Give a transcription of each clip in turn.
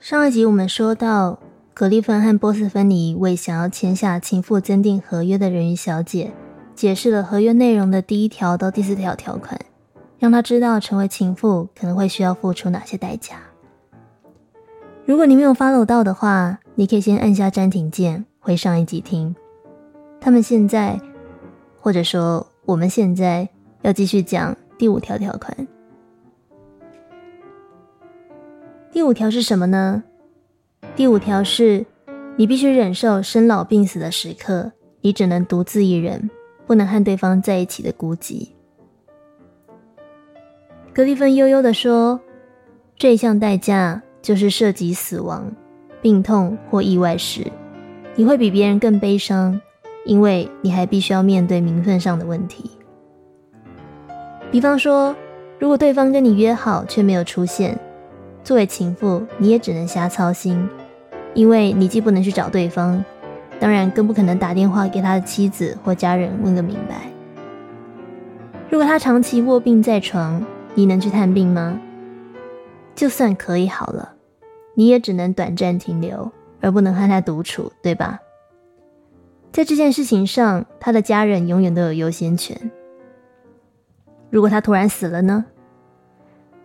上一集我们说到，格丽芬和波斯芬尼为想要签下情妇增订合约的人鱼小姐，解释了合约内容的第一条到第四条条款，让她知道成为情妇可能会需要付出哪些代价。如果你没有 follow 到的话，你可以先按下暂停键，回上一集听。他们现在，或者说我们现在要继续讲第五条条款。第五条是什么呢？第五条是，你必须忍受生老病死的时刻，你只能独自一人，不能和对方在一起的孤寂。格里芬悠悠的说：“这一项代价就是涉及死亡、病痛或意外时，你会比别人更悲伤，因为你还必须要面对名分上的问题。比方说，如果对方跟你约好却没有出现。”作为情妇，你也只能瞎操心，因为你既不能去找对方，当然更不可能打电话给他的妻子或家人问个明白。如果他长期卧病在床，你能去探病吗？就算可以好了，你也只能短暂停留，而不能和他独处，对吧？在这件事情上，他的家人永远都有优先权。如果他突然死了呢？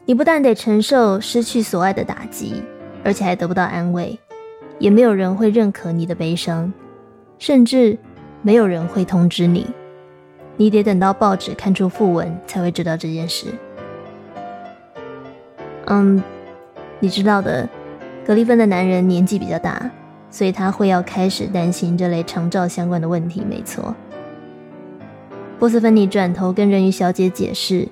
你不但得承受失去所爱的打击，而且还得不到安慰，也没有人会认可你的悲伤，甚至没有人会通知你。你得等到报纸看出讣文才会知道这件事。嗯，你知道的，格丽芬的男人年纪比较大，所以他会要开始担心这类长照相关的问题。没错，波斯芬尼转头跟人鱼小姐解释。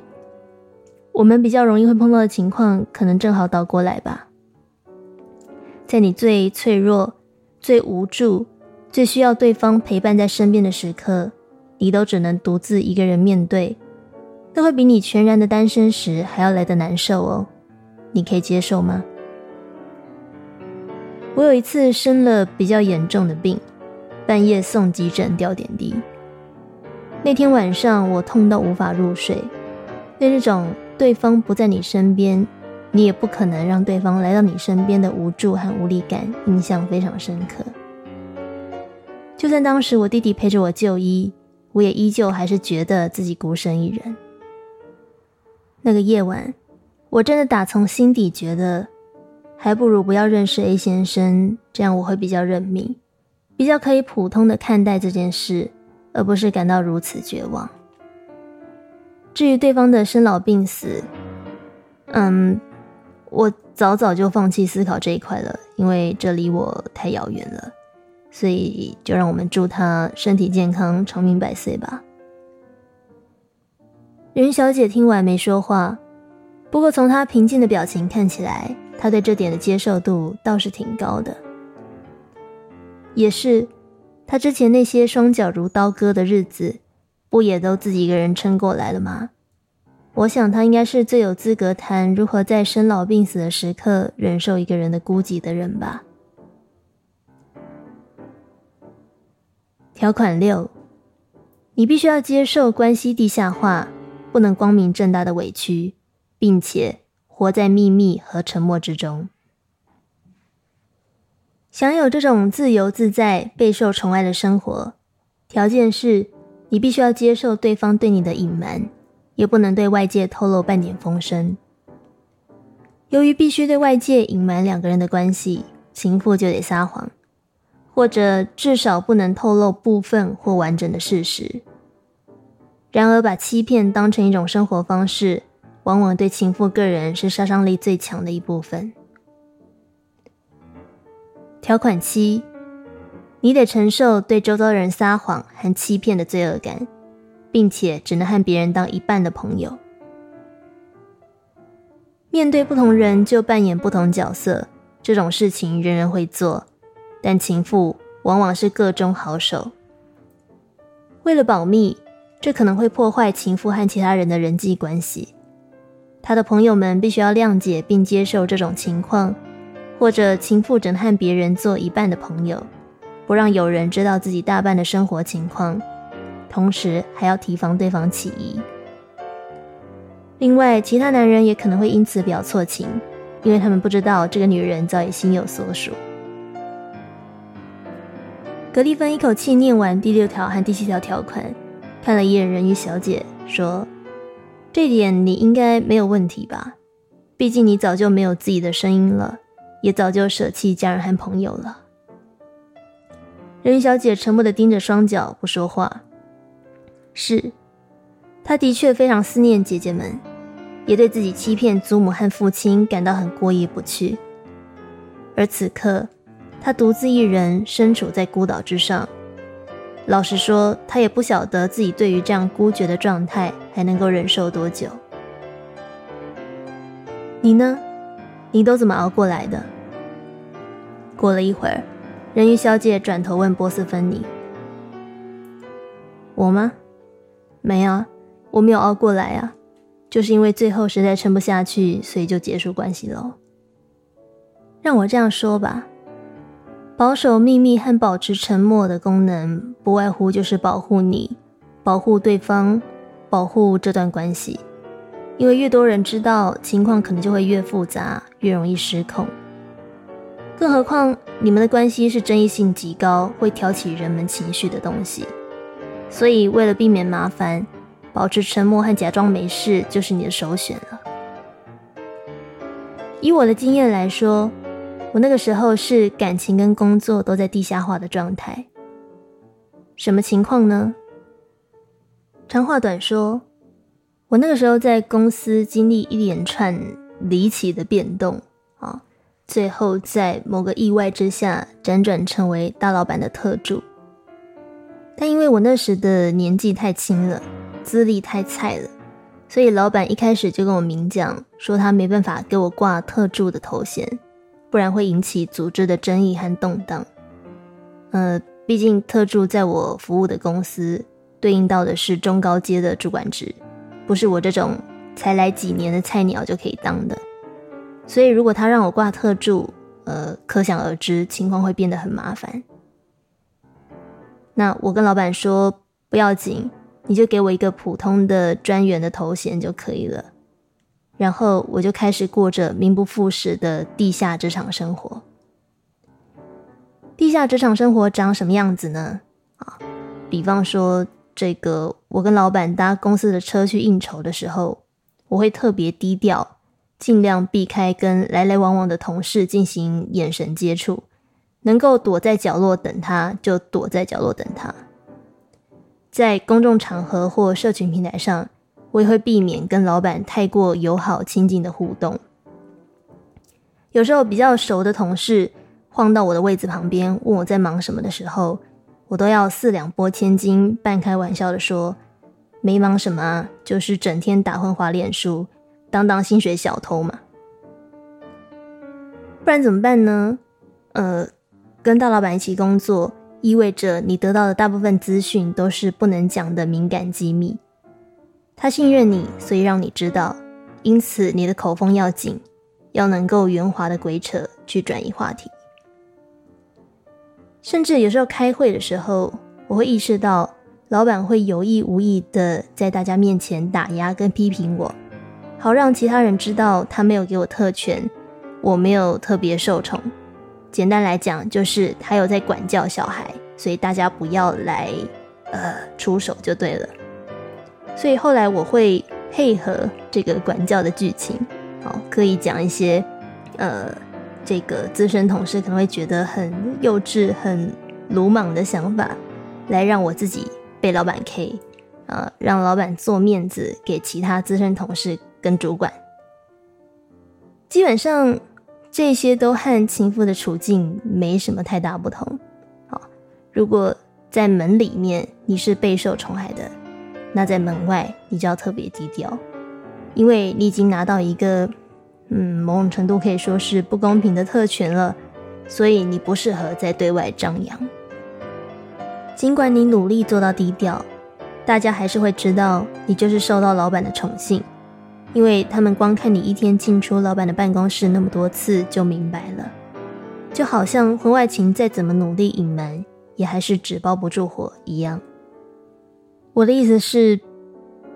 我们比较容易会碰到的情况，可能正好倒过来吧。在你最脆弱、最无助、最需要对方陪伴在身边的时刻，你都只能独自一个人面对，都会比你全然的单身时还要来得难受哦。你可以接受吗？我有一次生了比较严重的病，半夜送急诊吊点滴。那天晚上我痛到无法入睡，对那种。对方不在你身边，你也不可能让对方来到你身边的无助和无力感印象非常深刻。就算当时我弟弟陪着我就医，我也依旧还是觉得自己孤身一人。那个夜晚，我真的打从心底觉得，还不如不要认识 A 先生，这样我会比较认命，比较可以普通的看待这件事，而不是感到如此绝望。至于对方的生老病死，嗯，我早早就放弃思考这一块了，因为这离我太遥远了。所以就让我们祝他身体健康、长命百岁吧。云小姐听完没说话，不过从她平静的表情看起来，她对这点的接受度倒是挺高的。也是，她之前那些双脚如刀割的日子。不也都自己一个人撑过来了吗？我想他应该是最有资格谈如何在生老病死的时刻忍受一个人的孤寂的人吧。条款六，你必须要接受关系地下化，不能光明正大的委屈，并且活在秘密和沉默之中。享有这种自由自在、备受宠爱的生活，条件是。你必须要接受对方对你的隐瞒，也不能对外界透露半点风声。由于必须对外界隐瞒两个人的关系，情妇就得撒谎，或者至少不能透露部分或完整的事实。然而，把欺骗当成一种生活方式，往往对情妇个人是杀伤力最强的一部分。条款七。你得承受对周遭人撒谎和欺骗的罪恶感，并且只能和别人当一半的朋友。面对不同人就扮演不同角色，这种事情人人会做，但情妇往往是个中好手。为了保密，这可能会破坏情妇和其他人的人际关系。他的朋友们必须要谅解并接受这种情况，或者情妇只能和别人做一半的朋友。不让有人知道自己大半的生活情况，同时还要提防对方起疑。另外，其他男人也可能会因此表错情，因为他们不知道这个女人早已心有所属。格丽芬一口气念完第六条和第七条条款，看了一眼人鱼小姐，说：“这点你应该没有问题吧？毕竟你早就没有自己的声音了，也早就舍弃家人和朋友了。”人鱼小姐沉默的盯着双脚，不说话。是，她的确非常思念姐姐们，也对自己欺骗祖母和父亲感到很过意不去。而此刻。他独自一人身处在孤岛之上，老实说，他也不晓得自己对于这样孤绝的状态还能够忍受多久。你呢？你都怎么熬过来的？过了一会儿，人鱼小姐转头问波斯芬尼：“我吗？没啊，我没有熬过来啊，就是因为最后实在撑不下去，所以就结束关系喽。让我这样说吧。”保守秘密和保持沉默的功能，不外乎就是保护你、保护对方、保护这段关系。因为越多人知道，情况可能就会越复杂，越容易失控。更何况你们的关系是争议性极高、会挑起人们情绪的东西。所以，为了避免麻烦，保持沉默和假装没事就是你的首选了。以我的经验来说。我那个时候是感情跟工作都在地下化的状态，什么情况呢？长话短说，我那个时候在公司经历一连串离奇的变动，最后在某个意外之下辗转成为大老板的特助。但因为我那时的年纪太轻了，资历太菜了，所以老板一开始就跟我明讲，说他没办法给我挂特助的头衔。不然会引起组织的争议和动荡。呃，毕竟特助在我服务的公司对应到的是中高阶的主管职，不是我这种才来几年的菜鸟就可以当的。所以如果他让我挂特助，呃，可想而知情况会变得很麻烦。那我跟老板说不要紧，你就给我一个普通的专员的头衔就可以了。然后我就开始过着名不副实的地下职场生活。地下职场生活长什么样子呢？啊，比方说，这个我跟老板搭公司的车去应酬的时候，我会特别低调，尽量避开跟来来往往的同事进行眼神接触，能够躲在角落等他就躲在角落等他。在公众场合或社群平台上。我也会避免跟老板太过友好亲近的互动。有时候比较熟的同事晃到我的位子旁边，问我在忙什么的时候，我都要四两拨千斤，半开玩笑的说：“没忙什么啊，就是整天打混滑脸书，当当薪水小偷嘛。”不然怎么办呢？呃，跟大老板一起工作，意味着你得到的大部分资讯都是不能讲的敏感机密。他信任你，所以让你知道，因此你的口风要紧，要能够圆滑的鬼扯去转移话题。甚至有时候开会的时候，我会意识到老板会有意无意的在大家面前打压跟批评我，好让其他人知道他没有给我特权，我没有特别受宠。简单来讲，就是他有在管教小孩，所以大家不要来呃出手就对了。所以后来我会配合这个管教的剧情，好，可以讲一些，呃，这个资深同事可能会觉得很幼稚、很鲁莽的想法，来让我自己被老板 K，呃，让老板做面子给其他资深同事跟主管。基本上这些都和情妇的处境没什么太大不同。好，如果在门里面你是备受宠爱的。那在门外，你就要特别低调，因为你已经拿到一个，嗯，某种程度可以说是不公平的特权了，所以你不适合在对外张扬。尽管你努力做到低调，大家还是会知道你就是受到老板的宠幸，因为他们光看你一天进出老板的办公室那么多次就明白了，就好像婚外情再怎么努力隐瞒，也还是纸包不住火一样。我的意思是，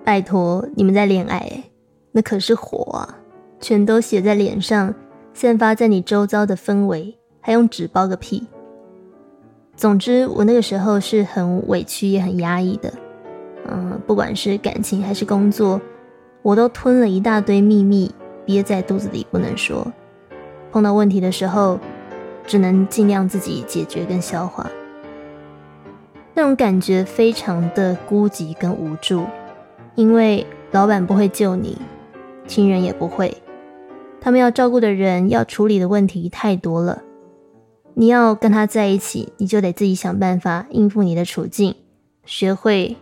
拜托你们在恋爱，那可是火啊，全都写在脸上，散发在你周遭的氛围，还用纸包个屁。总之，我那个时候是很委屈，也很压抑的。嗯，不管是感情还是工作，我都吞了一大堆秘密，憋在肚子里不能说。碰到问题的时候，只能尽量自己解决跟消化。那种感觉非常的孤寂跟无助，因为老板不会救你，亲人也不会，他们要照顾的人、要处理的问题太多了。你要跟他在一起，你就得自己想办法应付你的处境，学会。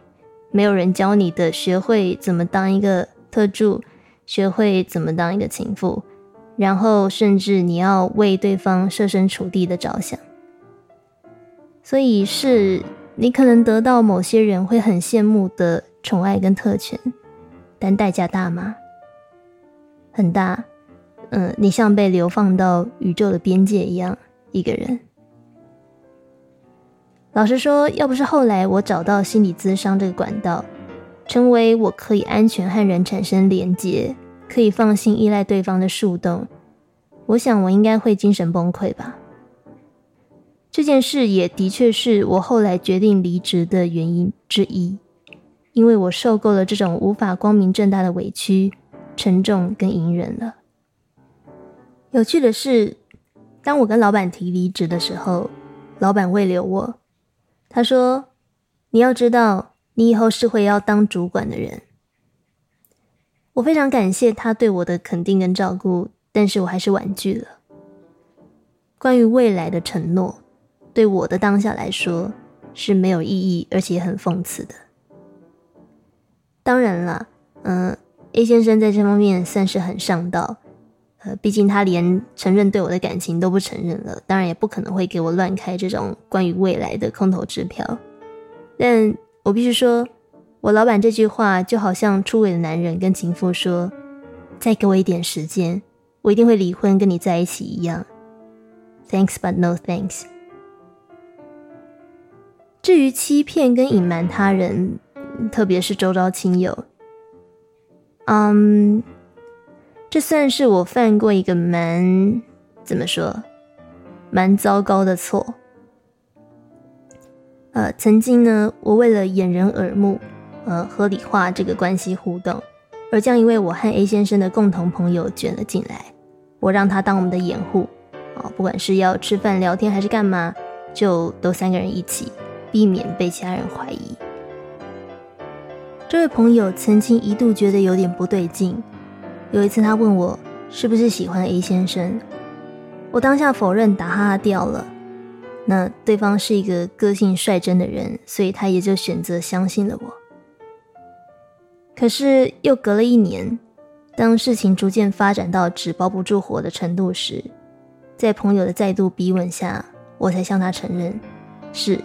没有人教你的，学会怎么当一个特助，学会怎么当一个情妇，然后甚至你要为对方设身处地的着想。所以是你可能得到某些人会很羡慕的宠爱跟特权，但代价大吗？很大。嗯，你像被流放到宇宙的边界一样，一个人。老实说，要不是后来我找到心理咨商这个管道，成为我可以安全和人产生连接、可以放心依赖对方的树洞，我想我应该会精神崩溃吧。这件事也的确是我后来决定离职的原因之一，因为我受够了这种无法光明正大的委屈、沉重跟隐忍了。有趣的是，当我跟老板提离职的时候，老板未留我。他说：“你要知道，你以后是会要当主管的人。”我非常感谢他对我的肯定跟照顾，但是我还是婉拒了。关于未来的承诺，对我的当下来说是没有意义，而且很讽刺的。当然了，嗯，A 先生在这方面算是很上道。呃，毕竟他连承认对我的感情都不承认了，当然也不可能会给我乱开这种关于未来的空头支票。但我必须说，我老板这句话就好像出轨的男人跟情妇说：“再给我一点时间，我一定会离婚跟你在一起一样。” Thanks but no thanks。至于欺骗跟隐瞒他人，特别是周遭亲友，嗯。这算是我犯过一个蛮怎么说，蛮糟糕的错。呃，曾经呢，我为了掩人耳目，呃，合理化这个关系互动，而将一位我和 A 先生的共同朋友卷了进来。我让他当我们的掩护，啊，不管是要吃饭聊天还是干嘛，就都三个人一起，避免被其他人怀疑。这位朋友曾经一度觉得有点不对劲。有一次，他问我是不是喜欢 A 先生，我当下否认，打哈哈掉了。那对方是一个个性率真的人，所以他也就选择相信了我。可是又隔了一年，当事情逐渐发展到纸包不住火的程度时，在朋友的再度逼问下，我才向他承认，是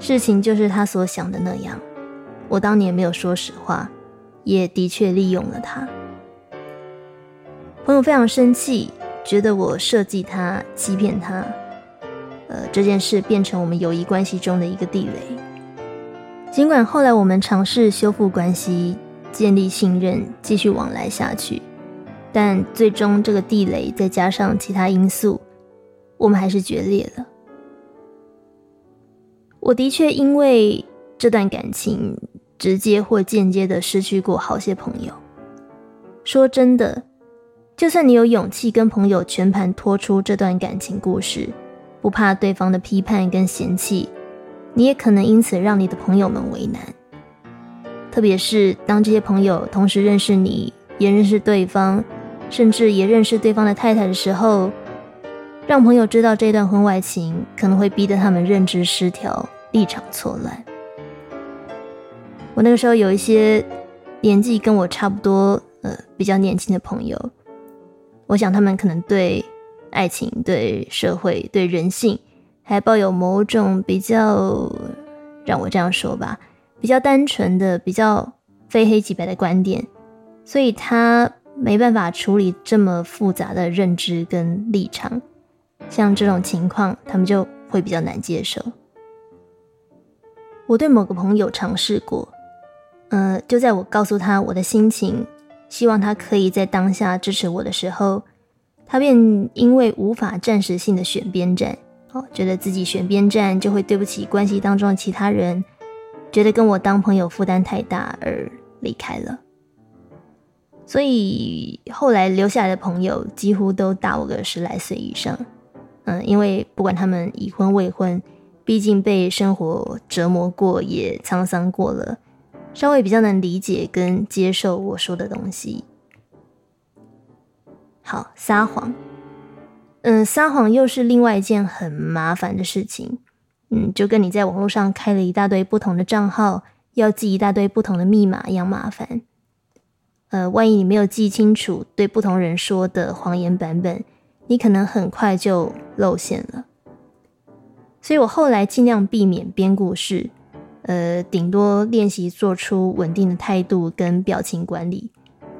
事情就是他所想的那样。我当年没有说实话，也的确利用了他。朋友非常生气，觉得我设计他、欺骗他，呃，这件事变成我们友谊关系中的一个地雷。尽管后来我们尝试修复关系、建立信任、继续往来下去，但最终这个地雷再加上其他因素，我们还是决裂了。我的确因为这段感情，直接或间接的失去过好些朋友。说真的。就算你有勇气跟朋友全盘托出这段感情故事，不怕对方的批判跟嫌弃，你也可能因此让你的朋友们为难。特别是当这些朋友同时认识你，也认识对方，甚至也认识对方的太太的时候，让朋友知道这段婚外情，可能会逼得他们认知失调、立场错乱。我那个时候有一些年纪跟我差不多，呃，比较年轻的朋友。我想他们可能对爱情、对社会、对人性，还抱有某种比较，让我这样说吧，比较单纯的、比较非黑即白的观点，所以他没办法处理这么复杂的认知跟立场。像这种情况，他们就会比较难接受。我对某个朋友尝试过，呃，就在我告诉他我的心情。希望他可以在当下支持我的时候，他便因为无法暂时性的选边站，哦，觉得自己选边站就会对不起关系当中的其他人，觉得跟我当朋友负担太大而离开了。所以后来留下来的朋友几乎都大我个十来岁以上，嗯，因为不管他们已婚未婚，毕竟被生活折磨过，也沧桑过了，稍微比较能理解跟接受我说的东西。好，撒谎，嗯，撒谎又是另外一件很麻烦的事情，嗯，就跟你在网络上开了一大堆不同的账号，要记一大堆不同的密码一样麻烦。呃，万一你没有记清楚对不同人说的谎言版本，你可能很快就露馅了。所以我后来尽量避免编故事，呃，顶多练习做出稳定的态度跟表情管理，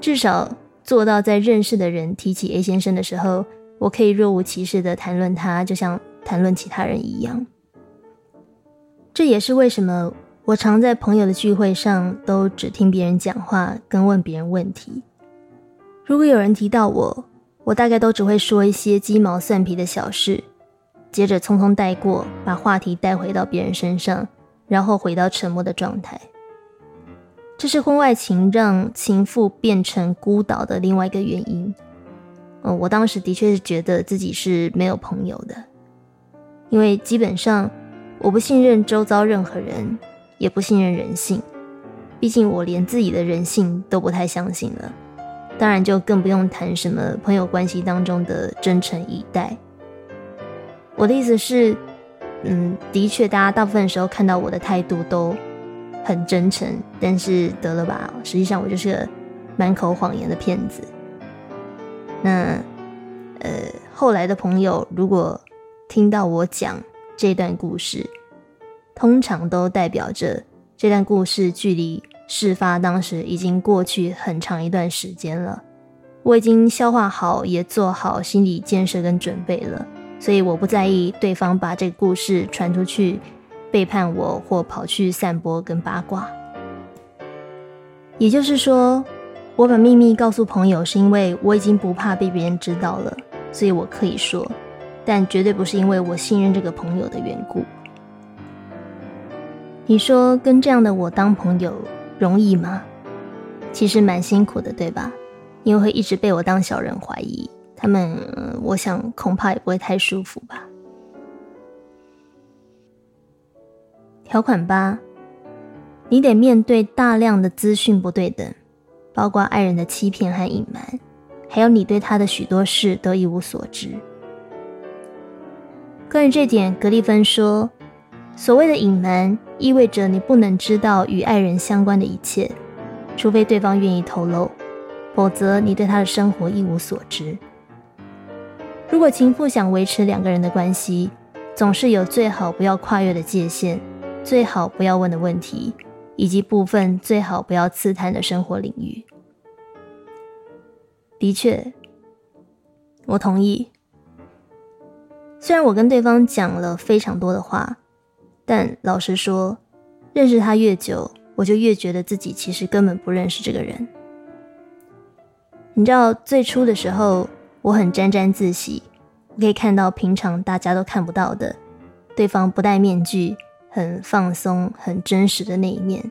至少做到在认识的人提起 A 先生的时候，我可以若无其事的谈论他，就像谈论其他人一样。这也是为什么。我常在朋友的聚会上都只听别人讲话，跟问别人问题。如果有人提到我，我大概都只会说一些鸡毛蒜皮的小事，接着匆匆带过，把话题带回到别人身上，然后回到沉默的状态。这是婚外情让情妇变成孤岛的另外一个原因。嗯，我当时的确是觉得自己是没有朋友的，因为基本上我不信任周遭任何人。也不信任人性，毕竟我连自己的人性都不太相信了，当然就更不用谈什么朋友关系当中的真诚以待。我的意思是，嗯，的确，大家大部分时候看到我的态度都很真诚，但是得了吧，实际上我就是个满口谎言的骗子。那，呃，后来的朋友如果听到我讲这段故事，通常都代表着这段故事距离事发当时已经过去很长一段时间了。我已经消化好，也做好心理建设跟准备了，所以我不在意对方把这个故事传出去，背叛我或跑去散播跟八卦。也就是说，我把秘密告诉朋友，是因为我已经不怕被别人知道了，所以我可以说，但绝对不是因为我信任这个朋友的缘故。你说跟这样的我当朋友容易吗？其实蛮辛苦的，对吧？因为会一直被我当小人怀疑，他们，我想恐怕也不会太舒服吧。条款八，你得面对大量的资讯不对等，包括爱人的欺骗和隐瞒，还有你对他的许多事都一无所知。关于这点，格里芬说。所谓的隐瞒，意味着你不能知道与爱人相关的一切，除非对方愿意透露，否则你对他的生活一无所知。如果情妇想维持两个人的关系，总是有最好不要跨越的界限，最好不要问的问题，以及部分最好不要刺探的生活领域。的确，我同意。虽然我跟对方讲了非常多的话。但老实说，认识他越久，我就越觉得自己其实根本不认识这个人。你知道，最初的时候，我很沾沾自喜，可以看到平常大家都看不到的，对方不戴面具、很放松、很真实的那一面。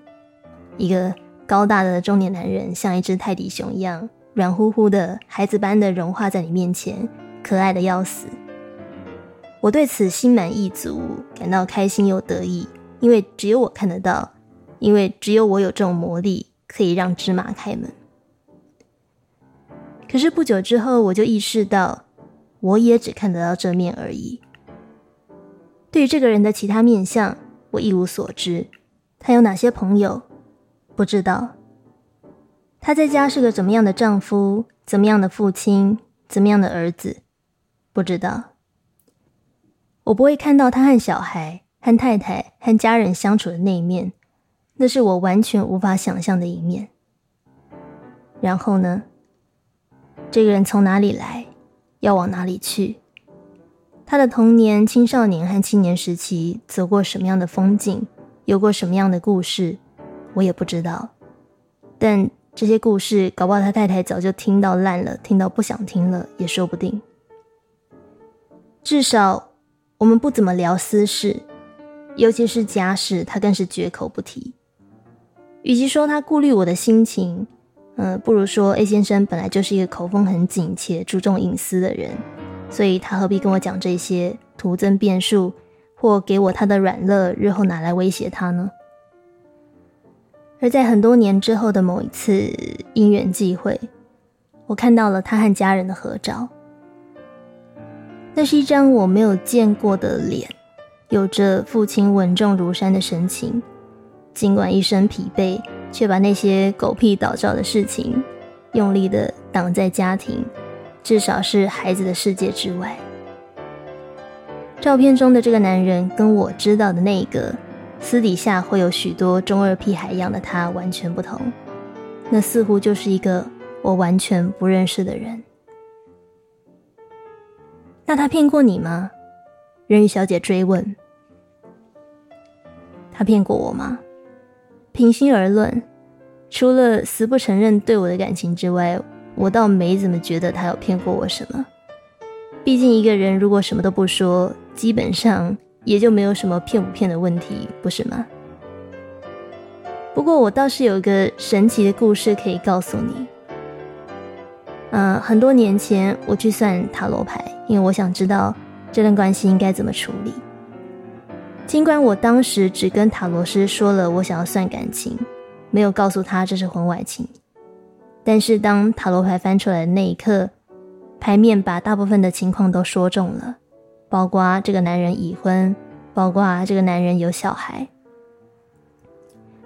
一个高大的中年男人，像一只泰迪熊一样，软乎乎的，孩子般的融化在你面前，可爱的要死。我对此心满意足，感到开心又得意，因为只有我看得到，因为只有我有这种魔力，可以让芝麻开门。可是不久之后，我就意识到，我也只看得到这面而已。对于这个人的其他面相，我一无所知。他有哪些朋友？不知道。他在家是个怎么样的丈夫？怎么样的父亲？怎么样的儿子？不知道。我不会看到他和小孩、和太太、和家人相处的那一面，那是我完全无法想象的一面。然后呢？这个人从哪里来，要往哪里去？他的童年、青少年和青年时期走过什么样的风景，有过什么样的故事，我也不知道。但这些故事，搞不好他太太早就听到烂了，听到不想听了也说不定。至少我们不怎么聊私事，尤其是家事，他更是绝口不提。与其说他顾虑我的心情，嗯，不如说 A 先生本来就是一个口风很紧且注重隐私的人，所以他何必跟我讲这些，徒增变数，或给我他的软肋，日后拿来威胁他呢？而在很多年之后的某一次因缘际会，我看到了他和家人的合照。那是一张我没有见过的脸，有着父亲稳重如山的神情。尽管一身疲惫，却把那些狗屁倒灶的事情用力的挡在家庭，至少是孩子的世界之外。照片中的这个男人，跟我知道的那个。私底下会有许多中二屁孩一样的他完全不同，那似乎就是一个我完全不认识的人。那他骗过你吗？人鱼小姐追问。他骗过我吗？平心而论，除了死不承认对我的感情之外，我倒没怎么觉得他有骗过我什么。毕竟一个人如果什么都不说，基本上。也就没有什么骗不骗的问题，不是吗？不过我倒是有一个神奇的故事可以告诉你。嗯，很多年前我去算塔罗牌，因为我想知道这段关系应该怎么处理。尽管我当时只跟塔罗师说了我想要算感情，没有告诉他这是婚外情，但是当塔罗牌翻出来的那一刻，牌面把大部分的情况都说中了。包括这个男人已婚，包括这个男人有小孩。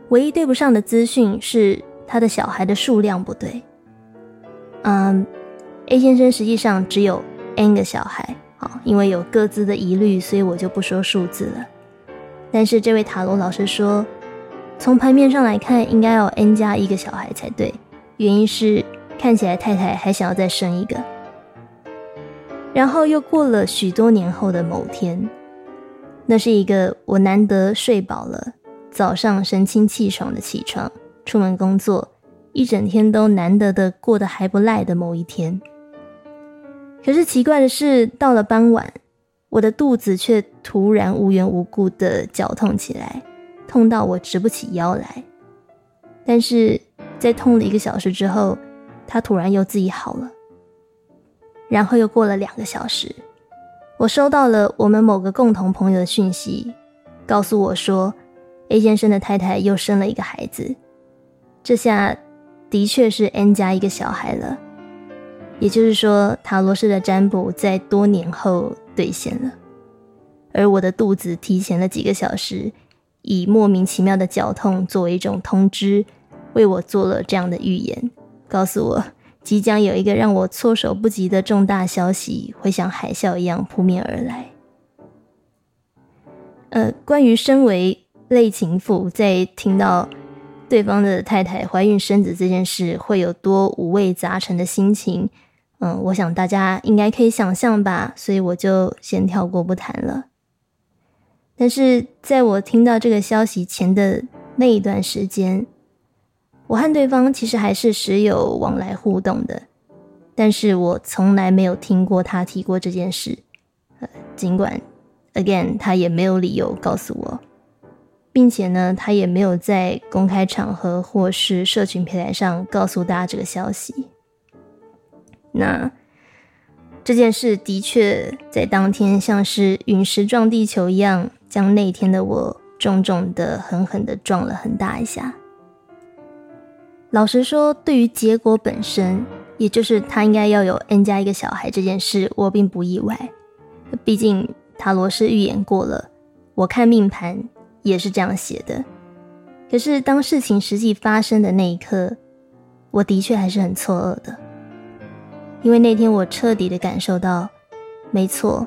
唯一对不上的资讯是他的小孩的数量不对。嗯，A 先生实际上只有 N 个小孩，好，因为有各自的疑虑，所以我就不说数字了。但是这位塔罗老师说，从牌面上来看，应该要 N 加一个小孩才对，原因是看起来太太还想要再生一个。然后又过了许多年后的某天，那是一个我难得睡饱了，早上神清气爽的起床，出门工作，一整天都难得的过得还不赖的某一天。可是奇怪的是，到了傍晚，我的肚子却突然无缘无故的绞痛起来，痛到我直不起腰来。但是在痛了一个小时之后，他突然又自己好了。然后又过了两个小时，我收到了我们某个共同朋友的讯息，告诉我说，A 先生的太太又生了一个孩子。这下的确是 N 加一个小孩了，也就是说，塔罗斯的占卜在多年后兑现了，而我的肚子提前了几个小时，以莫名其妙的绞痛作为一种通知，为我做了这样的预言，告诉我。即将有一个让我措手不及的重大消息，会像海啸一样扑面而来。呃，关于身为类情妇，在听到对方的太太怀孕生子这件事，会有多五味杂陈的心情，嗯，我想大家应该可以想象吧，所以我就先跳过不谈了。但是在我听到这个消息前的那一段时间。我和对方其实还是时有往来互动的，但是我从来没有听过他提过这件事。呃，尽管，again，他也没有理由告诉我，并且呢，他也没有在公开场合或是社群平台上告诉大家这个消息。那这件事的确在当天像是陨石撞地球一样，将那天的我重重的、狠狠的撞了很大一下。老实说，对于结果本身，也就是他应该要有 N 加一个小孩这件事，我并不意外。毕竟塔罗是预言过了，我看命盘也是这样写的。可是当事情实际发生的那一刻，我的确还是很错愕的，因为那天我彻底的感受到，没错，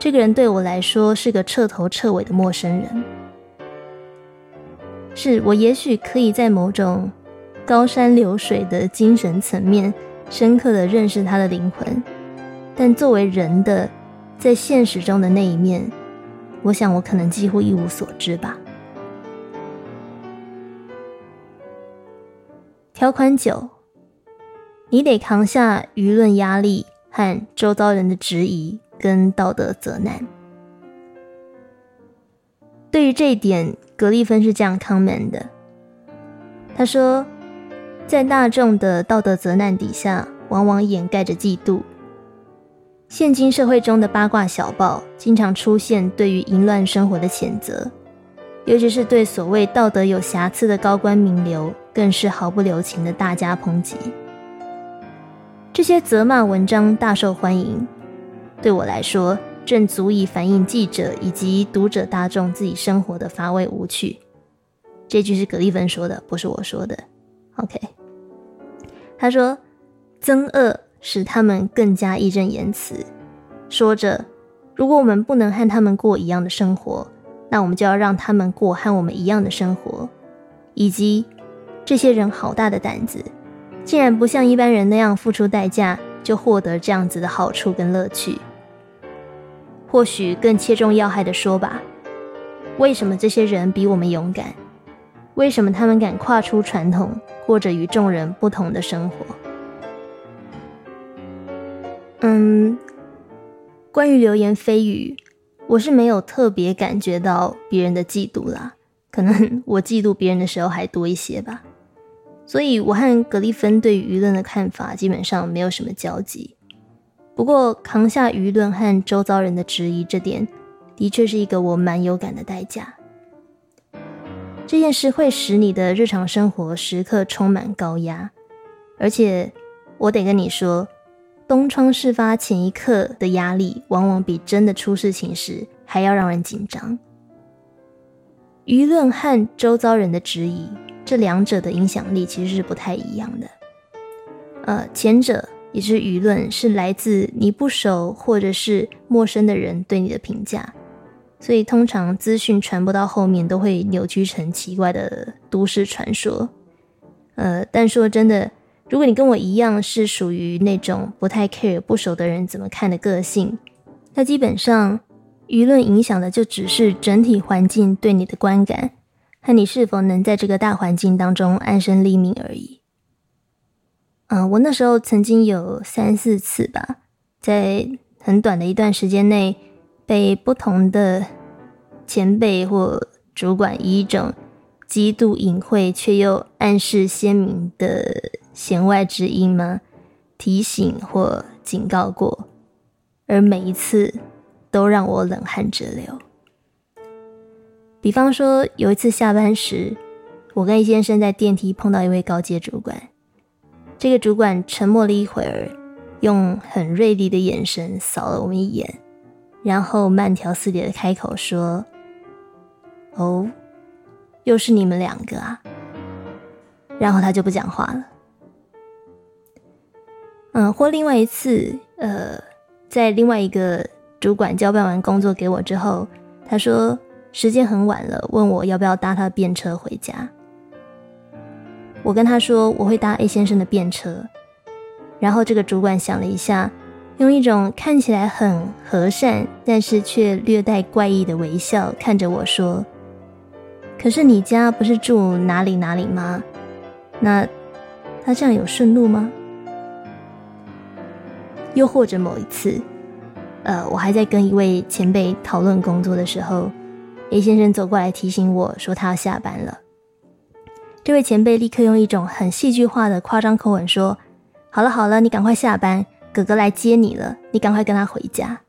这个人对我来说是个彻头彻尾的陌生人。是我也许可以在某种。高山流水的精神层面，深刻的认识他的灵魂，但作为人的，在现实中的那一面，我想我可能几乎一无所知吧。条款九，你得扛下舆论压力和周遭人的质疑跟道德责难。对于这一点，格利芬是这样 comment 的。他说，在大众的道德责难底下，往往掩盖着嫉妒。现今社会中的八卦小报，经常出现对于淫乱生活的谴责，尤其是对所谓道德有瑕疵的高官名流，更是毫不留情的大加抨击。这些责骂文章大受欢迎，对我来说。正足以反映记者以及读者大众自己生活的乏味无趣。这句是格利芬说的，不是我说的。OK，他说：“憎恶使他们更加义正言辞，说着，如果我们不能和他们过一样的生活，那我们就要让他们过和我们一样的生活。以及这些人好大的胆子，竟然不像一般人那样付出代价就获得这样子的好处跟乐趣。”或许更切中要害的说吧，为什么这些人比我们勇敢？为什么他们敢跨出传统，过着与众人不同的生活？嗯，关于流言蜚语，我是没有特别感觉到别人的嫉妒啦，可能我嫉妒别人的时候还多一些吧。所以，我和格里芬对舆论的看法基本上没有什么交集。不过，扛下舆论和周遭人的质疑，这点的确是一个我蛮有感的代价。这件事会使你的日常生活时刻充满高压，而且我得跟你说，东窗事发前一刻的压力，往往比真的出事情时还要让人紧张。舆论和周遭人的质疑，这两者的影响力其实是不太一样的。呃，前者。也是舆论是来自你不熟或者是陌生的人对你的评价，所以通常资讯传播到后面都会扭曲成奇怪的都市传说。呃，但说真的，如果你跟我一样是属于那种不太 care 不熟的人怎么看的个性，那基本上舆论影响的就只是整体环境对你的观感和你是否能在这个大环境当中安身立命而已。嗯，我那时候曾经有三四次吧，在很短的一段时间内，被不同的前辈或主管以一种极度隐晦却又暗示鲜明的弦外之音吗提醒或警告过，而每一次都让我冷汗直流。比方说，有一次下班时，我跟易先生在电梯碰到一位高阶主管。这个主管沉默了一会儿，用很锐利的眼神扫了我们一眼，然后慢条斯理的开口说：“哦，又是你们两个啊。”然后他就不讲话了。嗯，或另外一次，呃，在另外一个主管交办完工作给我之后，他说时间很晚了，问我要不要搭他的便车回家。我跟他说我会搭 A 先生的便车，然后这个主管想了一下，用一种看起来很和善，但是却略带怪异的微笑看着我说：“可是你家不是住哪里哪里吗？那他这样有顺路吗？”又或者某一次，呃，我还在跟一位前辈讨论工作的时候，A 先生走过来提醒我说他要下班了。这位前辈立刻用一种很戏剧化的夸张口吻说：“好了好了，你赶快下班，哥哥来接你了，你赶快跟他回家。”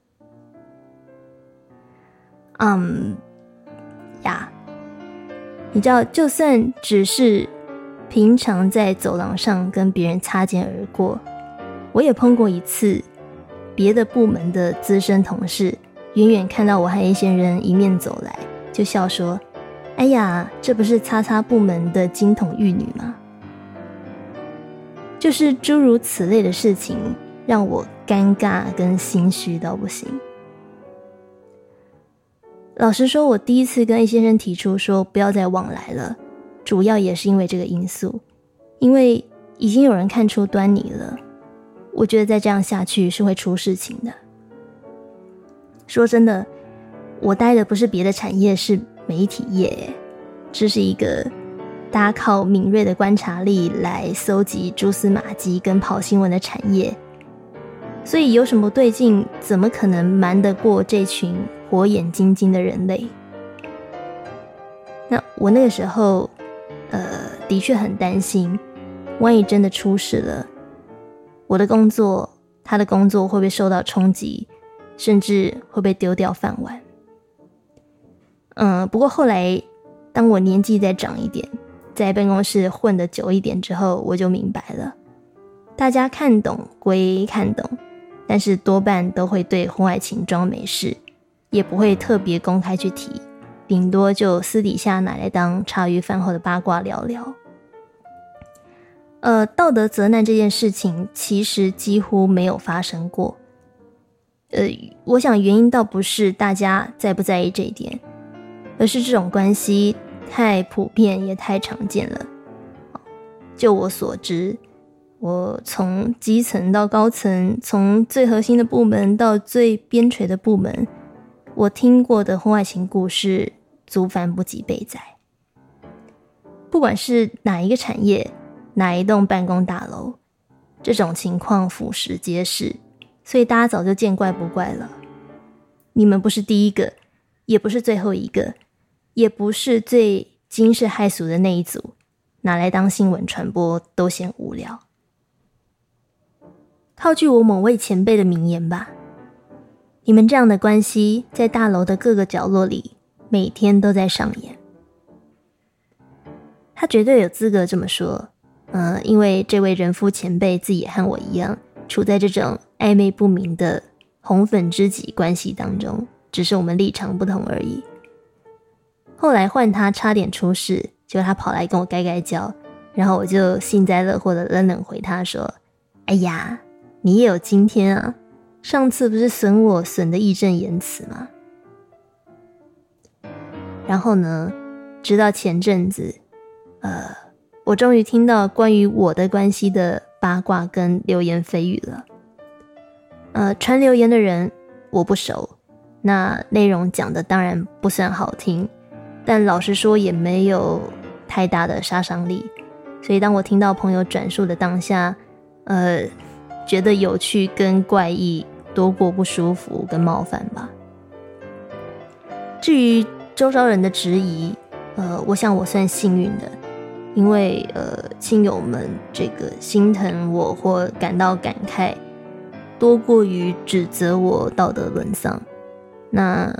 嗯，呀，你知道，就算只是平常在走廊上跟别人擦肩而过，我也碰过一次，别的部门的资深同事远远看到我和 A 先生迎面走来，就笑说。哎呀，这不是擦擦部门的金童玉女吗？就是诸如此类的事情，让我尴尬跟心虚到不行。老实说，我第一次跟 A 先生提出说不要再往来了，主要也是因为这个因素，因为已经有人看出端倪了。我觉得再这样下去是会出事情的。说真的，我待的不是别的产业，是。媒体业，这是一个大家靠敏锐的观察力来搜集蛛丝马迹跟跑新闻的产业，所以有什么对劲，怎么可能瞒得过这群火眼金睛的人类？那我那个时候，呃，的确很担心，万一真的出事了，我的工作，他的工作会不会受到冲击，甚至会被丢掉饭碗？嗯，不过后来，当我年纪再长一点。在办公室混得久一点之后，我就明白了，大家看懂归看懂，但是多半都会对婚外情装没事，也不会特别公开去提，顶多就私底下拿来当茶余饭后的八卦聊聊。呃，道德责难这件事情其实几乎没有发生过。呃，我想原因倒不是大家在不在意这一点，而是这种关系。太普遍也太常见了。就我所知，我从基层到高层，从最核心的部门到最边陲的部门，我听过的婚外情故事足繁不及备载。不管是哪一个产业，哪一栋办公大楼，这种情况俯拾皆是，所以大家早就见怪不怪了。你们不是第一个，也不是最后一个。也不是最惊世骇俗的那一组，拿来当新闻传播都嫌无聊。套句我某位前辈的名言吧：你们这样的关系，在大楼的各个角落里，每天都在上演。他绝对有资格这么说，嗯，因为这位人夫前辈自己和我一样，处在这种暧昧不明的红粉知己关系当中，只是我们立场不同而已。后来换他差点出事，就他跑来跟我该该叫，然后我就幸灾乐祸的冷冷回他说：“哎呀，你也有今天啊！上次不是损我损的义正言辞吗？”然后呢，直到前阵子，呃，我终于听到关于我的关系的八卦跟流言蜚语了。呃，传留言的人我不熟，那内容讲的当然不算好听。但老实说，也没有太大的杀伤力。所以，当我听到朋友转述的当下，呃，觉得有趣跟怪异多过不舒服跟冒犯吧。至于周遭人的质疑，呃，我想我算幸运的，因为呃，亲友们这个心疼我或感到感慨，多过于指责我道德沦丧。那。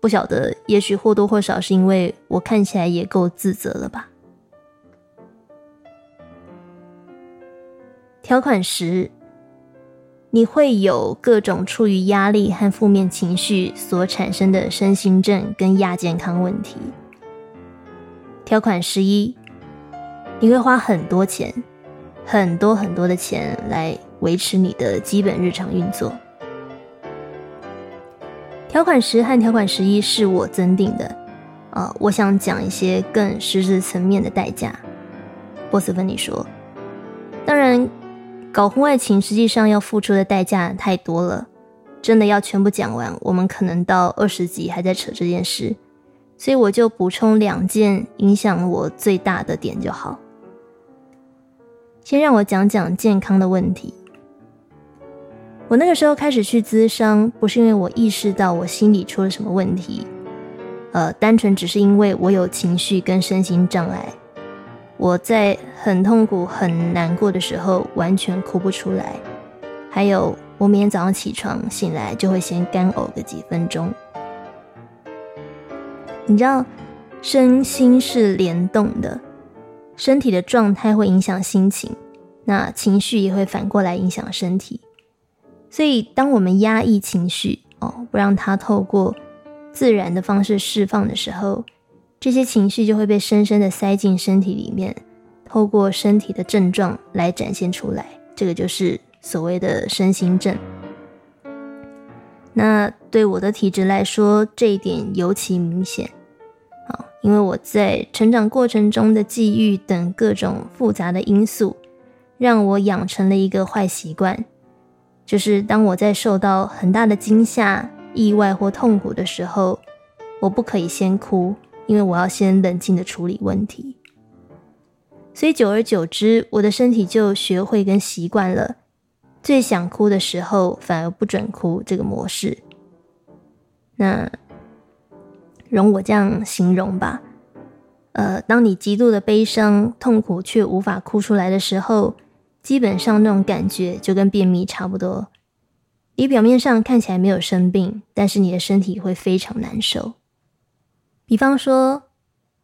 不晓得，也许或多或少是因为我看起来也够自责了吧。条款十，你会有各种出于压力和负面情绪所产生的身心症跟亚健康问题。条款十一，你会花很多钱，很多很多的钱来维持你的基本日常运作。条款十和条款十一是我增订的，呃，我想讲一些更实质层面的代价。波斯芬尼说：“当然，搞婚外情实际上要付出的代价太多了，真的要全部讲完，我们可能到二十集还在扯这件事，所以我就补充两件影响我最大的点就好。先让我讲讲健康的问题。”我那个时候开始去咨商，不是因为我意识到我心里出了什么问题，呃，单纯只是因为我有情绪跟身心障碍。我在很痛苦、很难过的时候，完全哭不出来。还有，我每天早上起床醒来就会先干呕个几分钟。你知道，身心是联动的，身体的状态会影响心情，那情绪也会反过来影响身体。所以，当我们压抑情绪哦，不让它透过自然的方式释放的时候，这些情绪就会被深深的塞进身体里面，透过身体的症状来展现出来。这个就是所谓的身心症。那对我的体质来说，这一点尤其明显好，因为我在成长过程中的际遇等各种复杂的因素，让我养成了一个坏习惯。就是当我在受到很大的惊吓、意外或痛苦的时候，我不可以先哭，因为我要先冷静的处理问题。所以久而久之，我的身体就学会跟习惯了最想哭的时候反而不准哭这个模式。那容我这样形容吧，呃，当你极度的悲伤、痛苦却无法哭出来的时候，基本上那种感觉就跟便秘差不多。你表面上看起来没有生病，但是你的身体会非常难受。比方说，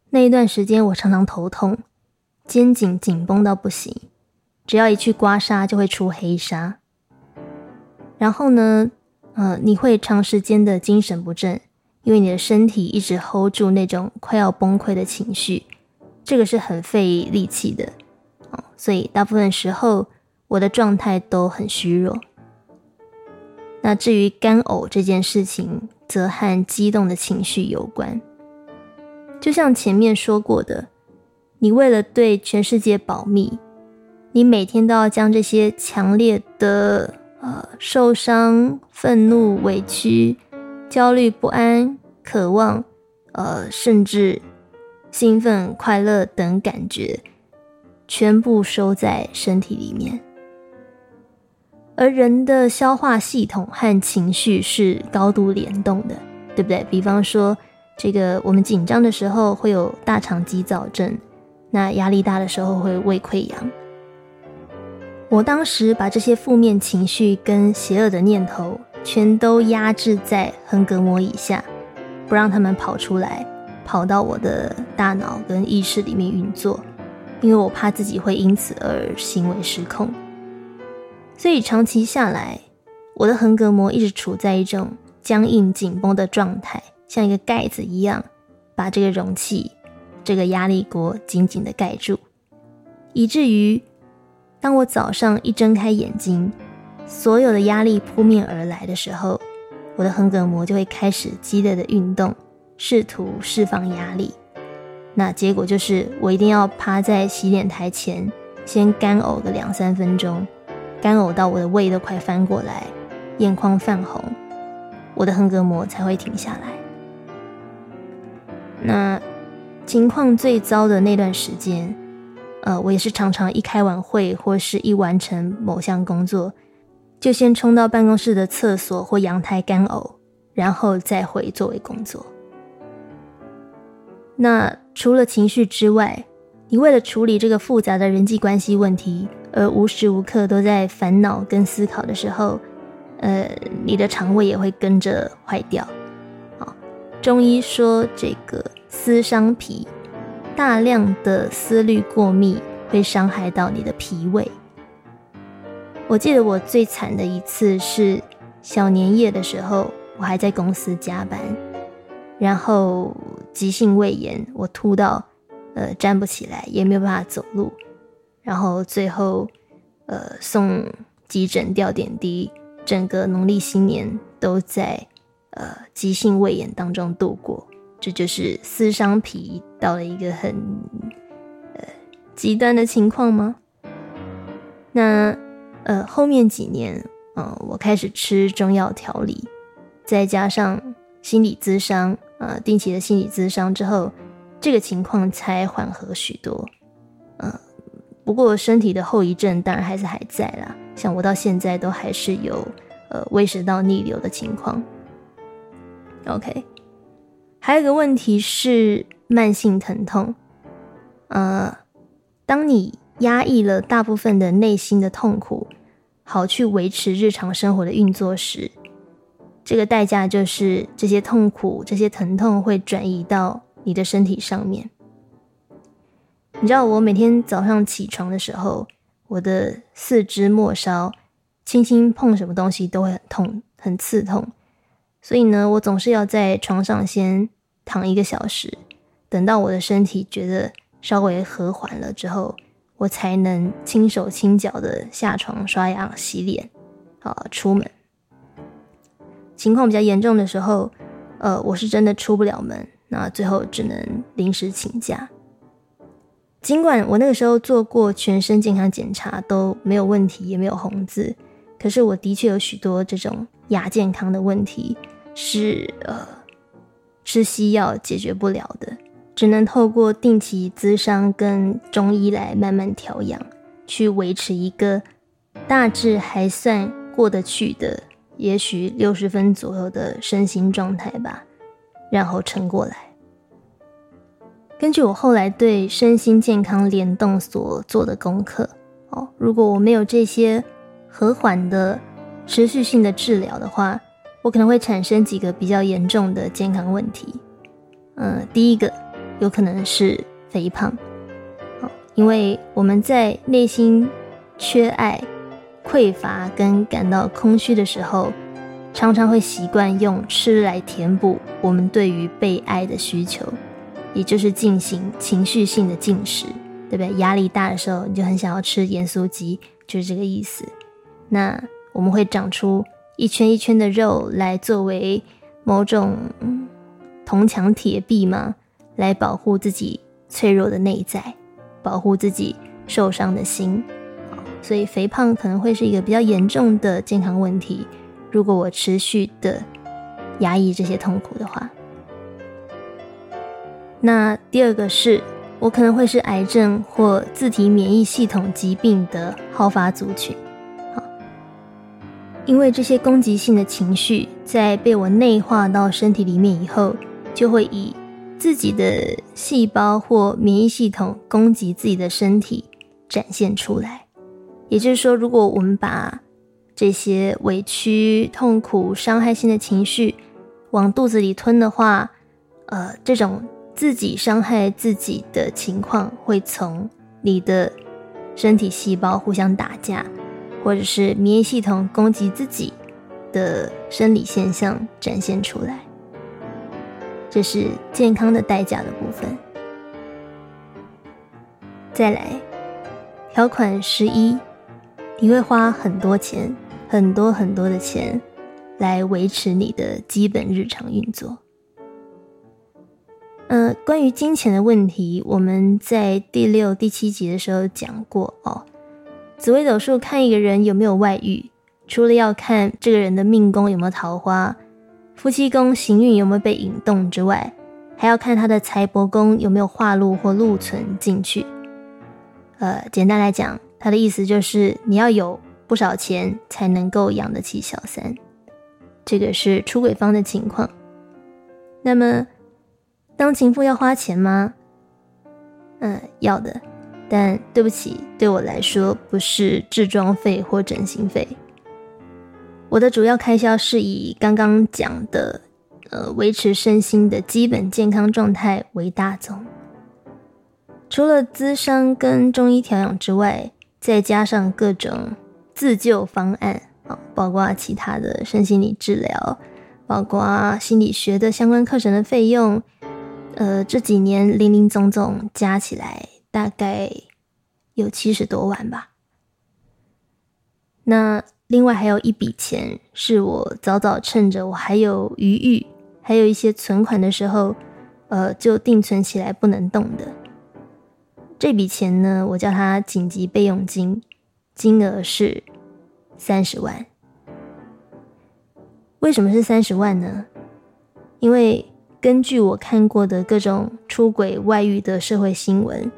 那一段时间我常常头痛，肩颈紧绷到不行，只要一去刮痧就会出黑痧。然后呢，呃，你会长时间的精神不振，因为你的身体一直 hold 住那种快要崩溃的情绪，这个是很费力气的哦。所以大部分时候我的状态都很虚弱。那至于干呕这件事情，则和激动的情绪有关。就像前面说过的，你为了对全世界保密，你每天都要将这些强烈的呃受伤、愤怒、委屈、焦虑、不安、渴望，呃，甚至兴奋、快乐等感觉，全部收在身体里面。而人的消化系统和情绪是高度联动的，对不对？比方说，这个我们紧张的时候会有大肠急躁症，那压力大的时候会胃溃疡。我当时把这些负面情绪跟邪恶的念头全都压制在横膈膜以下，不让他们跑出来，跑到我的大脑跟意识里面运作，因为我怕自己会因此而行为失控。所以长期下来，我的横膈膜一直处在一种僵硬紧绷的状态，像一个盖子一样，把这个容器、这个压力锅紧紧的盖住，以至于当我早上一睁开眼睛，所有的压力扑面而来的时候，我的横膈膜就会开始激烈的运动，试图释放压力。那结果就是，我一定要趴在洗脸台前，先干呕个两三分钟。干呕到我的胃都快翻过来，眼眶泛红，我的横膈膜才会停下来。那情况最糟的那段时间，呃，我也是常常一开完会或是一完成某项工作，就先冲到办公室的厕所或阳台干呕，然后再回座位工作。那除了情绪之外，你为了处理这个复杂的人际关系问题。而无时无刻都在烦恼跟思考的时候，呃，你的肠胃也会跟着坏掉。中医说这个思伤脾，大量的思虑过密会伤害到你的脾胃。我记得我最惨的一次是小年夜的时候，我还在公司加班，然后急性胃炎，我吐到呃站不起来，也没有办法走路。然后最后，呃，送急诊吊点滴，整个农历新年都在呃急性胃炎当中度过，这就是撕伤脾到了一个很呃极端的情况吗？那呃后面几年，嗯，我开始吃中药调理，再加上心理咨商，呃，定期的心理咨商之后，这个情况才缓和许多，嗯。不过身体的后遗症当然还是还在啦，像我到现在都还是有呃胃食道逆流的情况。OK，还有一个问题是慢性疼痛。呃，当你压抑了大部分的内心的痛苦，好去维持日常生活的运作时，这个代价就是这些痛苦、这些疼痛会转移到你的身体上面。你知道我每天早上起床的时候，我的四肢末梢轻轻碰什么东西都会很痛、很刺痛，所以呢，我总是要在床上先躺一个小时，等到我的身体觉得稍微和缓了之后，我才能轻手轻脚的下床刷牙、洗脸，啊，出门。情况比较严重的时候，呃，我是真的出不了门，那最后只能临时请假。尽管我那个时候做过全身健康检查都没有问题，也没有红字，可是我的确有许多这种亚健康的问题是呃吃西药解决不了的只能透过定期咨商跟中医来慢慢调养，去维持一个大致还算过得去的，也许六十分左右的身心状态吧，然后撑过来。根据我后来对身心健康联动所做的功课，哦，如果我没有这些和缓的持续性的治疗的话，我可能会产生几个比较严重的健康问题。嗯，第一个有可能是肥胖，哦，因为我们在内心缺爱、匮乏跟感到空虚的时候，常常会习惯用吃来填补我们对于被爱的需求。也就是进行情绪性的进食，对不对？压力大的时候，你就很想要吃盐酥鸡，就是这个意思。那我们会长出一圈一圈的肉来作为某种铜墙铁壁吗？来保护自己脆弱的内在，保护自己受伤的心。所以肥胖可能会是一个比较严重的健康问题。如果我持续的压抑这些痛苦的话。那第二个是，我可能会是癌症或自体免疫系统疾病的好发族群，好，因为这些攻击性的情绪在被我内化到身体里面以后，就会以自己的细胞或免疫系统攻击自己的身体展现出来。也就是说，如果我们把这些委屈、痛苦、伤害性的情绪往肚子里吞的话，呃，这种。自己伤害自己的情况会从你的身体细胞互相打架，或者是免疫系统攻击自己的生理现象展现出来。这是健康的代价的部分。再来，条款十一，你会花很多钱，很多很多的钱来维持你的基本日常运作。呃，关于金钱的问题，我们在第六、第七集的时候讲过哦。紫微斗数看一个人有没有外遇，除了要看这个人的命宫有没有桃花、夫妻宫行运有没有被引动之外，还要看他的财帛宫有没有化禄或禄存进去。呃，简单来讲，他的意思就是你要有不少钱才能够养得起小三，这个是出轨方的情况。那么。当情妇要花钱吗？嗯，要的，但对不起，对我来说不是置装费或整形费。我的主要开销是以刚刚讲的，呃，维持身心的基本健康状态为大宗。除了资商跟中医调养之外，再加上各种自救方案啊，包括其他的身心理治疗，包括心理学的相关课程的费用。呃，这几年零零总总加起来大概有七十多万吧。那另外还有一笔钱，是我早早趁着我还有余裕，还有一些存款的时候，呃，就定存起来不能动的。这笔钱呢，我叫它紧急备用金，金额是三十万。为什么是三十万呢？因为。根据我看过的各种出轨外遇的社会新闻，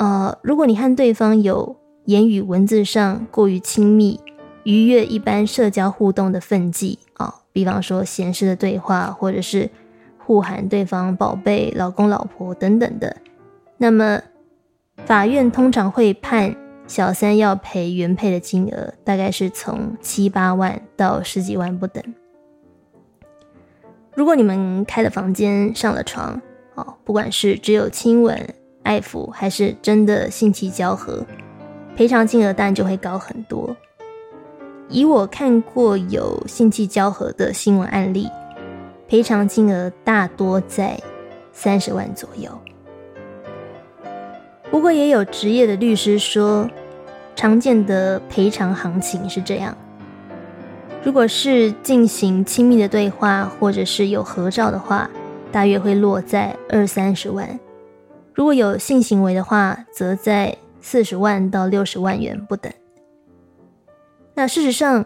呃，如果你和对方有言语文字上过于亲密、逾越一般社交互动的分际啊，比方说闲适的对话，或者是呼喊对方宝贝、老公、老婆等等的，那么法院通常会判小三要赔原配的金额，大概是从七八万到十几万不等。如果你们开了房间上了床，哦，不管是只有亲吻、爱抚，还是真的性器交合，赔偿金额当然就会高很多。以我看过有性器交合的新闻案例，赔偿金额大多在三十万左右。不过也有职业的律师说，常见的赔偿行情是这样。如果是进行亲密的对话，或者是有合照的话，大约会落在二三十万；如果有性行为的话，则在四十万到六十万元不等。那事实上，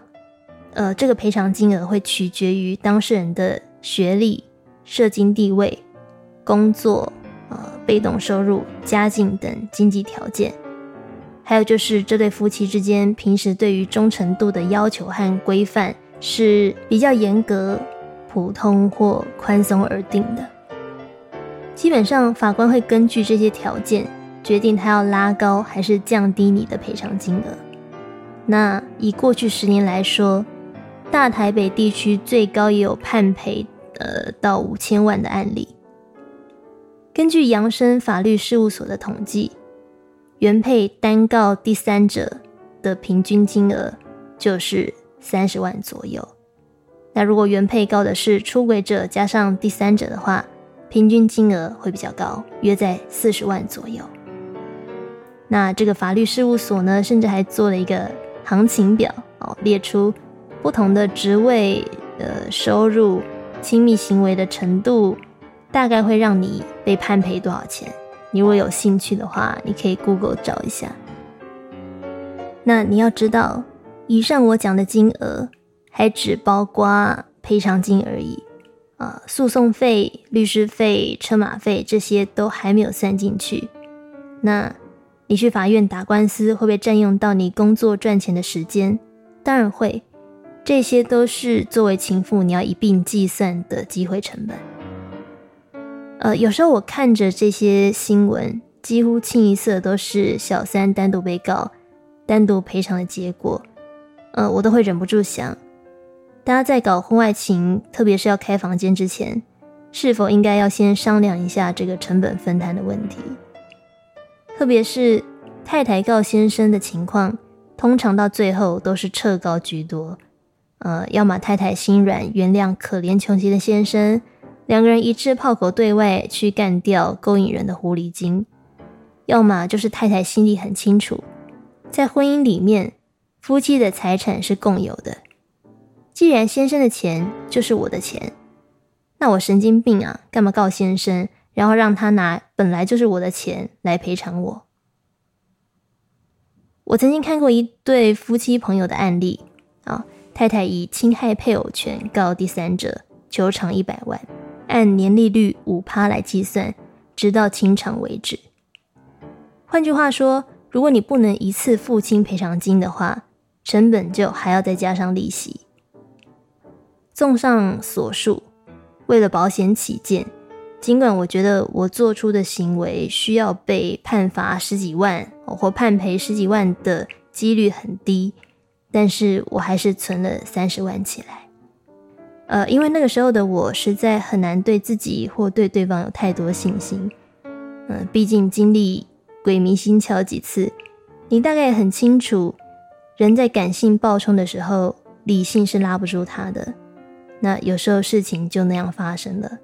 呃，这个赔偿金额会取决于当事人的学历、社经地位、工作、呃被动收入、家境等经济条件。还有就是这对夫妻之间平时对于忠诚度的要求和规范是比较严格、普通或宽松而定的。基本上，法官会根据这些条件决定他要拉高还是降低你的赔偿金额。那以过去十年来说，大台北地区最高也有判赔呃到五千万的案例。根据扬生法律事务所的统计。原配单告第三者的平均金额就是三十万左右。那如果原配告的是出轨者加上第三者的话，平均金额会比较高，约在四十万左右。那这个法律事务所呢，甚至还做了一个行情表哦，列出不同的职位、的收入、亲密行为的程度，大概会让你被判赔多少钱。你如果有兴趣的话，你可以 Google 找一下。那你要知道，以上我讲的金额还只包括赔偿金而已啊，诉讼费、律师费、车马费这些都还没有算进去。那你去法院打官司会不会占用到你工作赚钱的时间？当然会，这些都是作为情妇你要一并计算的机会成本。呃，有时候我看着这些新闻，几乎清一色都是小三单独被告、单独赔偿的结果。呃，我都会忍不住想，大家在搞婚外情，特别是要开房间之前，是否应该要先商量一下这个成本分摊的问题？特别是太太告先生的情况，通常到最后都是撤告居多。呃，要么太太心软，原谅可怜穷奇的先生。两个人一致炮口对外去干掉勾引人的狐狸精，要么就是太太心里很清楚，在婚姻里面，夫妻的财产是共有的。既然先生的钱就是我的钱，那我神经病啊，干嘛告先生，然后让他拿本来就是我的钱来赔偿我？我曾经看过一对夫妻朋友的案例啊，太太以侵害配偶权告第三者，求偿一百万。按年利率五趴来计算，直到清偿为止。换句话说，如果你不能一次付清赔偿金的话，成本就还要再加上利息。综上所述，为了保险起见，尽管我觉得我做出的行为需要被判罚十几万或判赔十几万的几率很低，但是我还是存了三十万起来。呃，因为那个时候的我实在很难对自己或对对方有太多信心。嗯，毕竟经历鬼迷心窍几次，你大概很清楚，人在感性暴冲的时候，理性是拉不住他的。那有时候事情就那样发生了，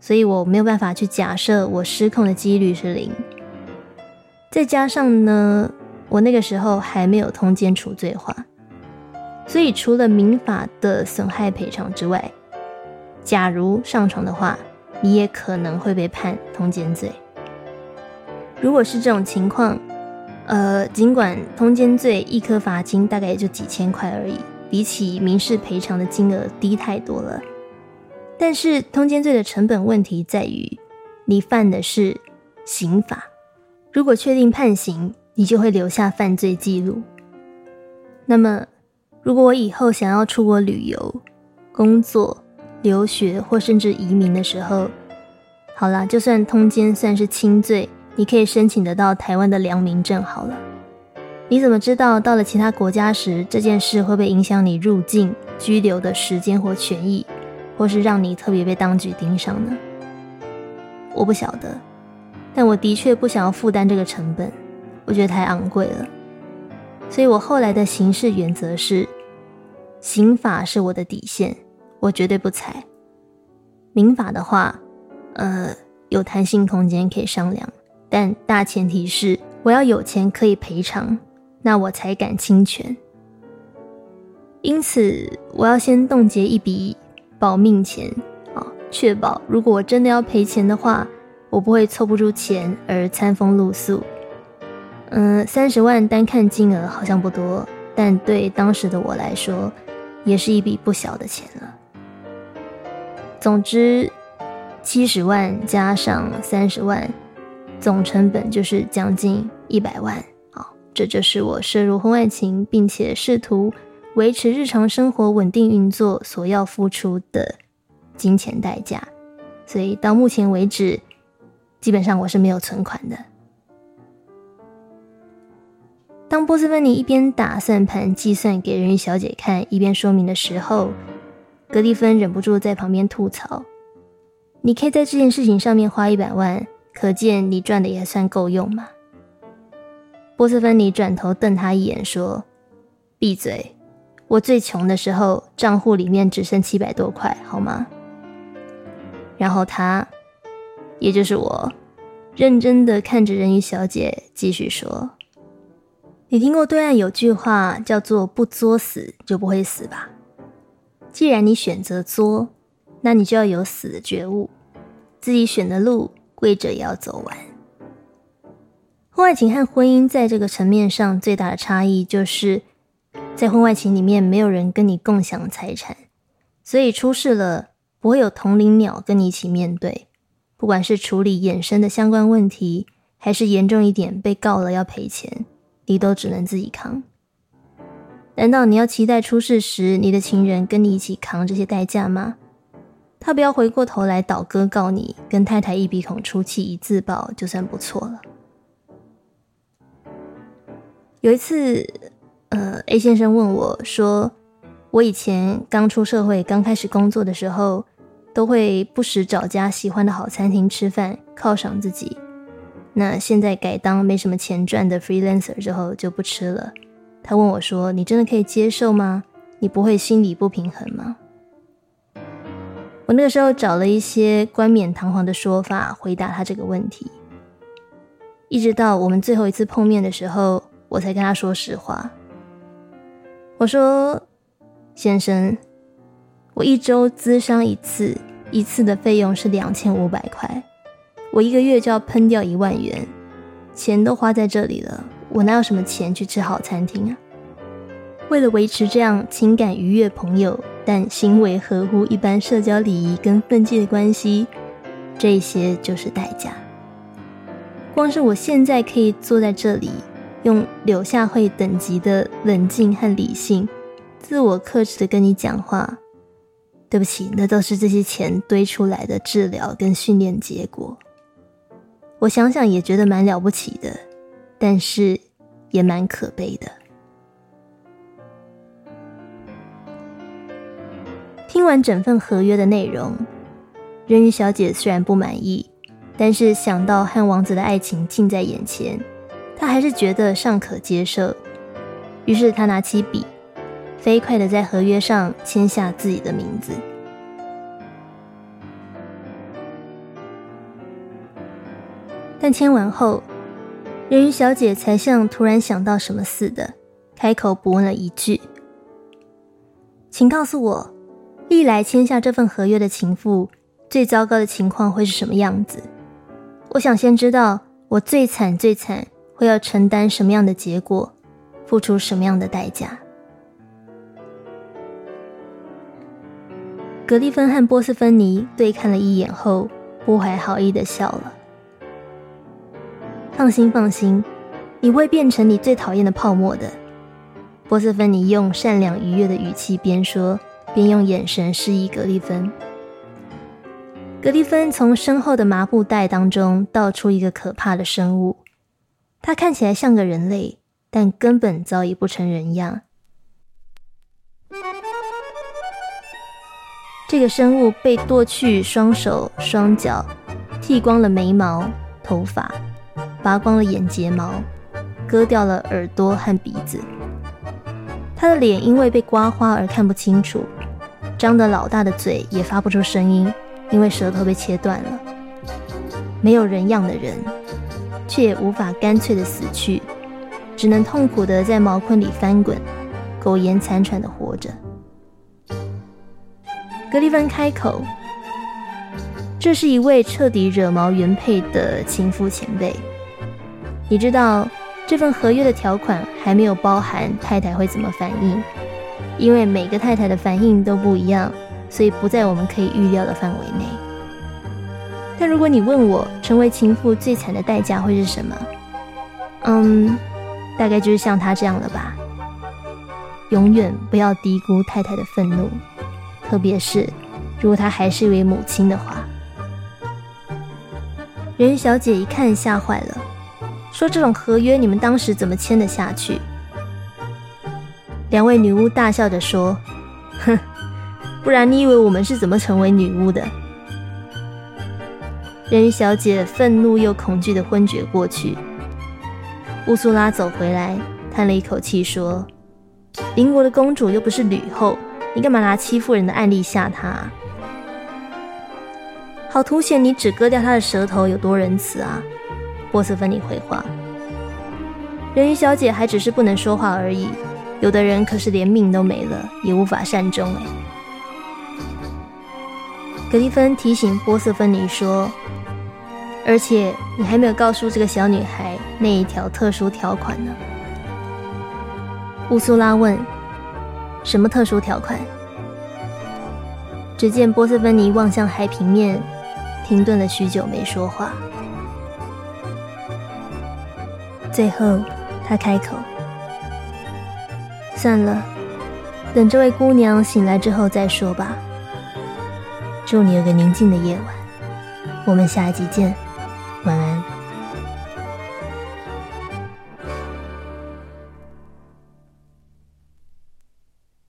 所以我没有办法去假设我失控的几率是零。再加上呢，我那个时候还没有通奸除罪化。所以，除了民法的损害赔偿之外，假如上床的话，你也可能会被判通奸罪。如果是这种情况，呃，尽管通奸罪一颗罚金大概也就几千块而已，比起民事赔偿的金额低太多了。但是，通奸罪的成本问题在于，你犯的是刑法，如果确定判刑，你就会留下犯罪记录。那么，如果我以后想要出国旅游、工作、留学或甚至移民的时候，好啦，就算通奸算是轻罪，你可以申请得到台湾的良民证。好了，你怎么知道到了其他国家时，这件事会不会影响你入境、居留的时间或权益，或是让你特别被当局盯上呢？我不晓得，但我的确不想要负担这个成本，我觉得太昂贵了。所以我后来的行事原则是，刑法是我的底线，我绝对不踩。民法的话，呃，有弹性空间可以商量，但大前提是我要有钱可以赔偿，那我才敢侵权。因此，我要先冻结一笔保命钱啊，确保如果我真的要赔钱的话，我不会凑不出钱而餐风露宿。嗯，三十万单看金额好像不多，但对当时的我来说，也是一笔不小的钱了。总之，七十万加上三十万，总成本就是将近一百万。这就是我涉入婚外情，并且试图维持日常生活稳定运作所要付出的金钱代价。所以到目前为止，基本上我是没有存款的。当波斯芬尼一边打算盘计算给人鱼小姐看，一边说明的时候，格蒂芬忍不住在旁边吐槽：“你可以在这件事情上面花一百万，可见你赚的也算够用嘛。”波斯芬尼转头瞪他一眼，说：“闭嘴！我最穷的时候，账户里面只剩七百多块，好吗？”然后他，也就是我，认真的看着人鱼小姐，继续说。你听过对岸有句话叫做“不作死就不会死”吧？既然你选择作，那你就要有死的觉悟，自己选的路跪着也要走完。婚外情和婚姻在这个层面上最大的差异，就是在婚外情里面没有人跟你共享财产，所以出事了不会有同龄鸟跟你一起面对，不管是处理衍生的相关问题，还是严重一点被告了要赔钱。你都只能自己扛，难道你要期待出事时你的情人跟你一起扛这些代价吗？他不要回过头来倒戈告你，跟太太一鼻孔出气一自爆就算不错了。有一次，呃，A 先生问我说：“我以前刚出社会、刚开始工作的时候，都会不时找家喜欢的好餐厅吃饭，犒赏自己。”那现在改当没什么钱赚的 freelancer 之后就不吃了。他问我说：“你真的可以接受吗？你不会心里不平衡吗？”我那个时候找了一些冠冕堂皇的说法回答他这个问题，一直到我们最后一次碰面的时候，我才跟他说实话。我说：“先生，我一周咨商一次，一次的费用是两千五百块。”我一个月就要喷掉一万元，钱都花在这里了，我哪有什么钱去吃好餐厅啊？为了维持这样情感愉悦、朋友但行为合乎一般社交礼仪跟分际的关系，这些就是代价。光是我现在可以坐在这里，用柳下惠等级的冷静和理性，自我克制的跟你讲话，对不起，那都是这些钱堆出来的治疗跟训练结果。我想想也觉得蛮了不起的，但是也蛮可悲的。听完整份合约的内容，人鱼小姐虽然不满意，但是想到和王子的爱情近在眼前，他还是觉得尚可接受。于是他拿起笔，飞快的在合约上签下自己的名字。但签完后，人鱼小姐才像突然想到什么似的，开口补问了一句：“请告诉我，历来签下这份合约的情妇，最糟糕的情况会是什么样子？我想先知道，我最惨最惨会要承担什么样的结果，付出什么样的代价。”格利芬和波斯芬尼对看了一眼后，不怀好意的笑了。放心，放心，你会变成你最讨厌的泡沫的。波斯芬尼用善良愉悦的语气边说边用眼神示意格利芬。格利芬从身后的麻布袋当中倒出一个可怕的生物，它看起来像个人类，但根本早已不成人样。这个生物被剁去双手双脚，剃光了眉毛、头发。拔光了眼睫毛，割掉了耳朵和鼻子。他的脸因为被刮花而看不清楚，张得老大的嘴也发不出声音，因为舌头被切断了。没有人样的人，却也无法干脆的死去，只能痛苦的在毛坤里翻滚，苟延残喘的活着。格里芬开口：“这是一位彻底惹毛原配的情夫前辈。”你知道这份合约的条款还没有包含太太会怎么反应，因为每个太太的反应都不一样，所以不在我们可以预料的范围内。但如果你问我成为情妇最惨的代价会是什么？嗯，大概就是像他这样了吧。永远不要低估太太的愤怒，特别是如果她还是一位母亲的话。人鱼小姐一看吓坏了，说：“这种合约你们当时怎么签得下去？”两位女巫大笑着说：“哼，不然你以为我们是怎么成为女巫的？”人鱼小姐愤怒又恐惧的昏厥过去。乌苏拉走回来，叹了一口气说：“邻国的公主又不是吕后，你干嘛拿欺负人的案例吓她？好凸显你只割掉她的舌头有多仁慈啊！”波斯芬尼回话：“人鱼小姐还只是不能说话而已，有的人可是连命都没了，也无法善终。”哎，格蒂芬提醒波斯芬尼说：“而且你还没有告诉这个小女孩那一条特殊条款呢。”乌苏拉问：“什么特殊条款？”只见波斯芬尼望向海平面。停顿了许久，没说话。最后，他开口：“算了，等这位姑娘醒来之后再说吧。祝你有个宁静的夜晚。我们下一集见，晚安。”